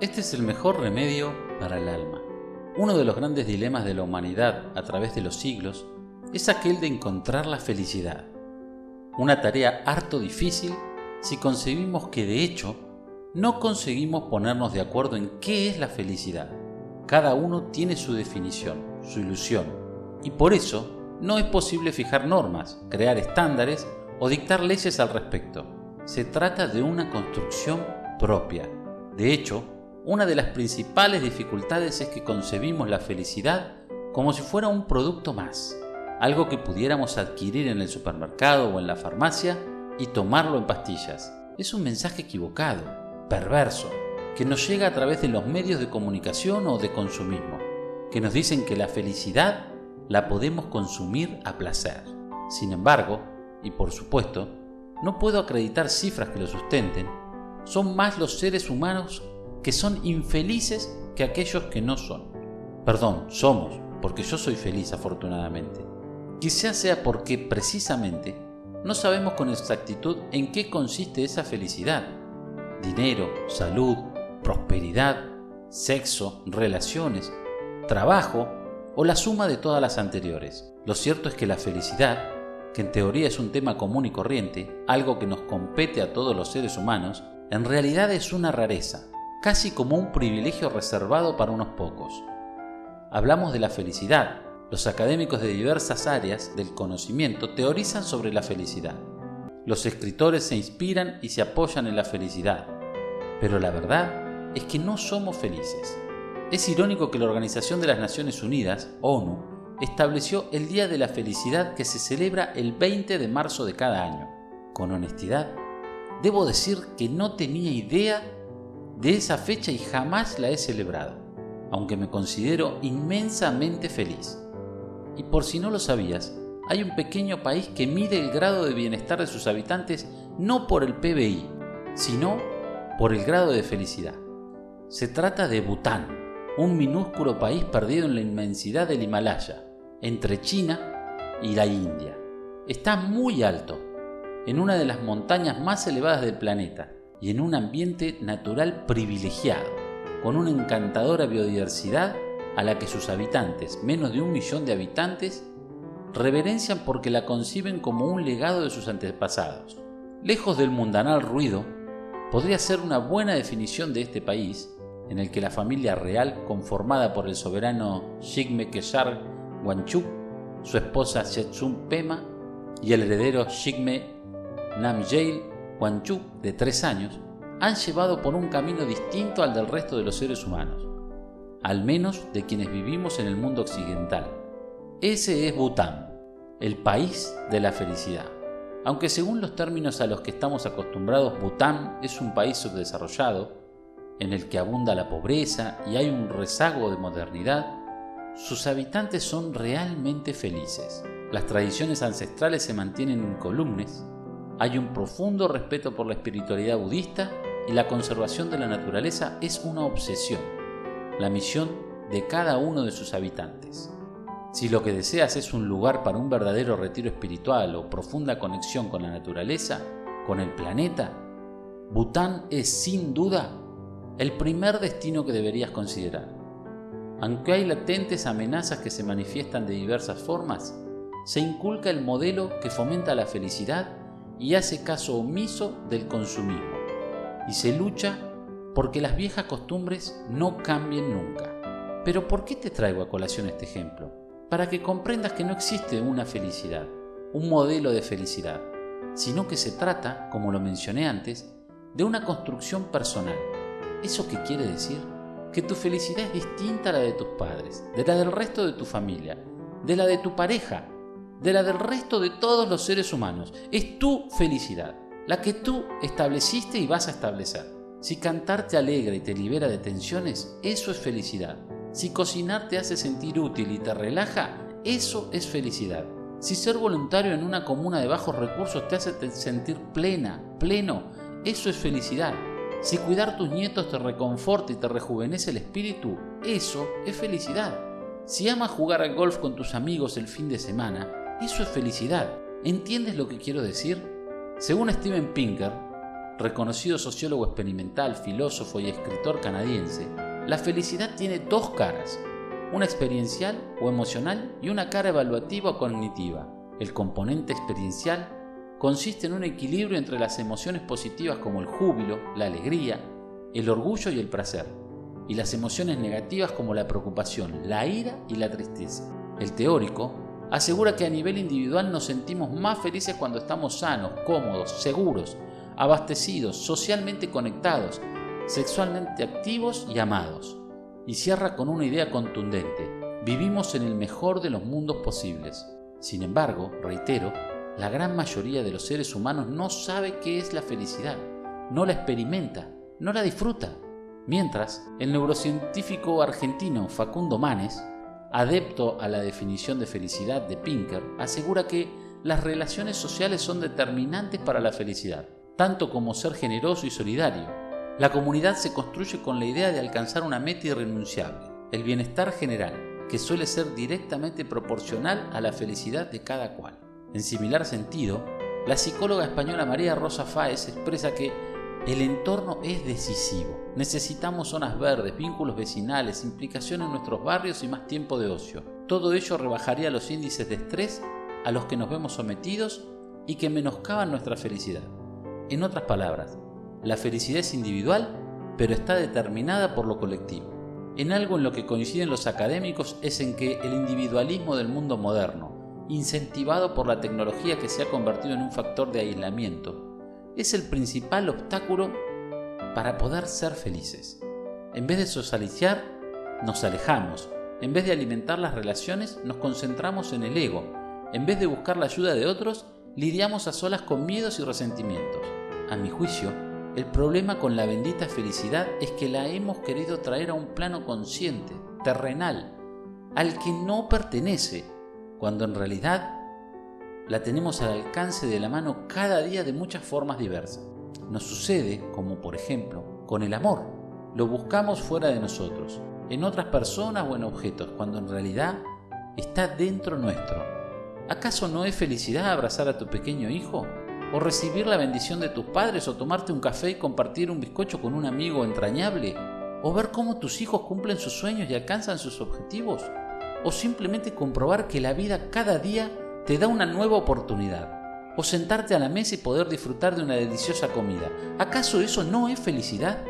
Este es el mejor remedio para el alma. Uno de los grandes dilemas de la humanidad a través de los siglos es aquel de encontrar la felicidad. Una tarea harto difícil si concebimos que de hecho no conseguimos ponernos de acuerdo en qué es la felicidad. Cada uno tiene su definición, su ilusión, y por eso no es posible fijar normas, crear estándares o dictar leyes al respecto. Se trata de una construcción propia. De hecho, una de las principales dificultades es que concebimos la felicidad como si fuera un producto más, algo que pudiéramos adquirir en el supermercado o en la farmacia y tomarlo en pastillas. Es un mensaje equivocado, perverso, que nos llega a través de los medios de comunicación o de consumismo, que nos dicen que la felicidad la podemos consumir a placer. Sin embargo, y por supuesto, no puedo acreditar cifras que lo sustenten, son más los seres humanos que son infelices que aquellos que no son. Perdón, somos, porque yo soy feliz afortunadamente. Quizás sea porque precisamente no sabemos con exactitud en qué consiste esa felicidad. Dinero, salud, prosperidad, sexo, relaciones, trabajo o la suma de todas las anteriores. Lo cierto es que la felicidad, que en teoría es un tema común y corriente, algo que nos compete a todos los seres humanos, en realidad es una rareza, casi como un privilegio reservado para unos pocos. Hablamos de la felicidad. Los académicos de diversas áreas del conocimiento teorizan sobre la felicidad. Los escritores se inspiran y se apoyan en la felicidad. Pero la verdad es que no somos felices. Es irónico que la Organización de las Naciones Unidas, ONU, estableció el Día de la Felicidad que se celebra el 20 de marzo de cada año. Con honestidad, debo decir que no tenía idea de esa fecha y jamás la he celebrado, aunque me considero inmensamente feliz. Y por si no lo sabías, hay un pequeño país que mide el grado de bienestar de sus habitantes no por el PBI, sino por el grado de felicidad. Se trata de Bután, un minúsculo país perdido en la inmensidad del Himalaya, entre China y la India. Está muy alto, en una de las montañas más elevadas del planeta y en un ambiente natural privilegiado, con una encantadora biodiversidad a la que sus habitantes, menos de un millón de habitantes, reverencian porque la conciben como un legado de sus antepasados. Lejos del mundanal ruido, podría ser una buena definición de este país en el que la familia real, conformada por el soberano Shigme Keshar Wanchuk, su esposa Shetsum Pema y el heredero Shigme Namjel Wanchuk, de tres años, han llevado por un camino distinto al del resto de los seres humanos, al menos de quienes vivimos en el mundo occidental. Ese es Bután, el país de la felicidad. Aunque según los términos a los que estamos acostumbrados, Bután es un país subdesarrollado, en el que abunda la pobreza y hay un rezago de modernidad, sus habitantes son realmente felices. Las tradiciones ancestrales se mantienen incolumes, hay un profundo respeto por la espiritualidad budista y la conservación de la naturaleza es una obsesión, la misión de cada uno de sus habitantes. Si lo que deseas es un lugar para un verdadero retiro espiritual o profunda conexión con la naturaleza, con el planeta, Bután es sin duda el primer destino que deberías considerar. Aunque hay latentes amenazas que se manifiestan de diversas formas, se inculca el modelo que fomenta la felicidad y hace caso omiso del consumismo, y se lucha porque las viejas costumbres no cambien nunca. Pero ¿por qué te traigo a colación este ejemplo? Para que comprendas que no existe una felicidad, un modelo de felicidad, sino que se trata, como lo mencioné antes, de una construcción personal ¿Eso qué quiere decir? Que tu felicidad es distinta a la de tus padres, de la del resto de tu familia, de la de tu pareja, de la del resto de todos los seres humanos. Es tu felicidad, la que tú estableciste y vas a establecer. Si cantar te alegra y te libera de tensiones, eso es felicidad. Si cocinar te hace sentir útil y te relaja, eso es felicidad. Si ser voluntario en una comuna de bajos recursos te hace sentir plena, pleno, eso es felicidad. Si cuidar tus nietos te reconforta y te rejuvenece el espíritu, eso es felicidad. Si amas jugar al golf con tus amigos el fin de semana, eso es felicidad. ¿Entiendes lo que quiero decir? Según Steven Pinker, reconocido sociólogo experimental, filósofo y escritor canadiense, la felicidad tiene dos caras, una experiencial o emocional y una cara evaluativa o cognitiva. El componente experiencial consiste en un equilibrio entre las emociones positivas como el júbilo, la alegría, el orgullo y el placer, y las emociones negativas como la preocupación, la ira y la tristeza. El teórico asegura que a nivel individual nos sentimos más felices cuando estamos sanos, cómodos, seguros, abastecidos, socialmente conectados, sexualmente activos y amados. Y cierra con una idea contundente. Vivimos en el mejor de los mundos posibles. Sin embargo, reitero, la gran mayoría de los seres humanos no sabe qué es la felicidad, no la experimenta, no la disfruta. Mientras, el neurocientífico argentino Facundo Manes, adepto a la definición de felicidad de Pinker, asegura que las relaciones sociales son determinantes para la felicidad, tanto como ser generoso y solidario. La comunidad se construye con la idea de alcanzar una meta irrenunciable, el bienestar general, que suele ser directamente proporcional a la felicidad de cada cual. En similar sentido, la psicóloga española María Rosa Fáez expresa que el entorno es decisivo. Necesitamos zonas verdes, vínculos vecinales, implicación en nuestros barrios y más tiempo de ocio. Todo ello rebajaría los índices de estrés a los que nos vemos sometidos y que menoscaban nuestra felicidad. En otras palabras, la felicidad es individual, pero está determinada por lo colectivo. En algo en lo que coinciden los académicos es en que el individualismo del mundo moderno, incentivado por la tecnología que se ha convertido en un factor de aislamiento, es el principal obstáculo para poder ser felices. En vez de socializar, nos alejamos. En vez de alimentar las relaciones, nos concentramos en el ego. En vez de buscar la ayuda de otros, lidiamos a solas con miedos y resentimientos. A mi juicio, el problema con la bendita felicidad es que la hemos querido traer a un plano consciente, terrenal, al que no pertenece, cuando en realidad la tenemos al alcance de la mano cada día de muchas formas diversas. Nos sucede, como por ejemplo, con el amor. Lo buscamos fuera de nosotros, en otras personas o en objetos, cuando en realidad está dentro nuestro. ¿Acaso no es felicidad abrazar a tu pequeño hijo? ¿O recibir la bendición de tus padres? ¿O tomarte un café y compartir un bizcocho con un amigo entrañable? ¿O ver cómo tus hijos cumplen sus sueños y alcanzan sus objetivos? ¿O simplemente comprobar que la vida cada día te da una nueva oportunidad. O sentarte a la mesa y poder disfrutar de una deliciosa comida. ¿Acaso eso no es felicidad?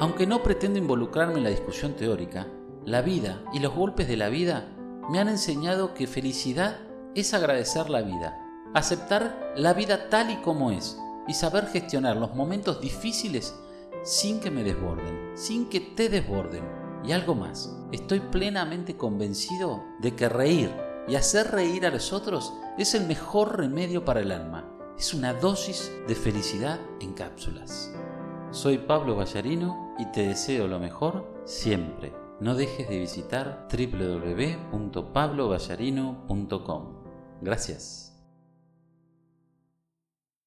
Aunque no pretendo involucrarme en la discusión teórica, la vida y los golpes de la vida me han enseñado que felicidad es agradecer la vida, aceptar la vida tal y como es y saber gestionar los momentos difíciles sin que me desborden, sin que te desborden. Y algo más, estoy plenamente convencido de que reír y hacer reír a los otros es el mejor remedio para el alma. Es una dosis de felicidad en cápsulas. Soy Pablo Ballarino y te deseo lo mejor siempre. No dejes de visitar www.pabloballarino.com. Gracias.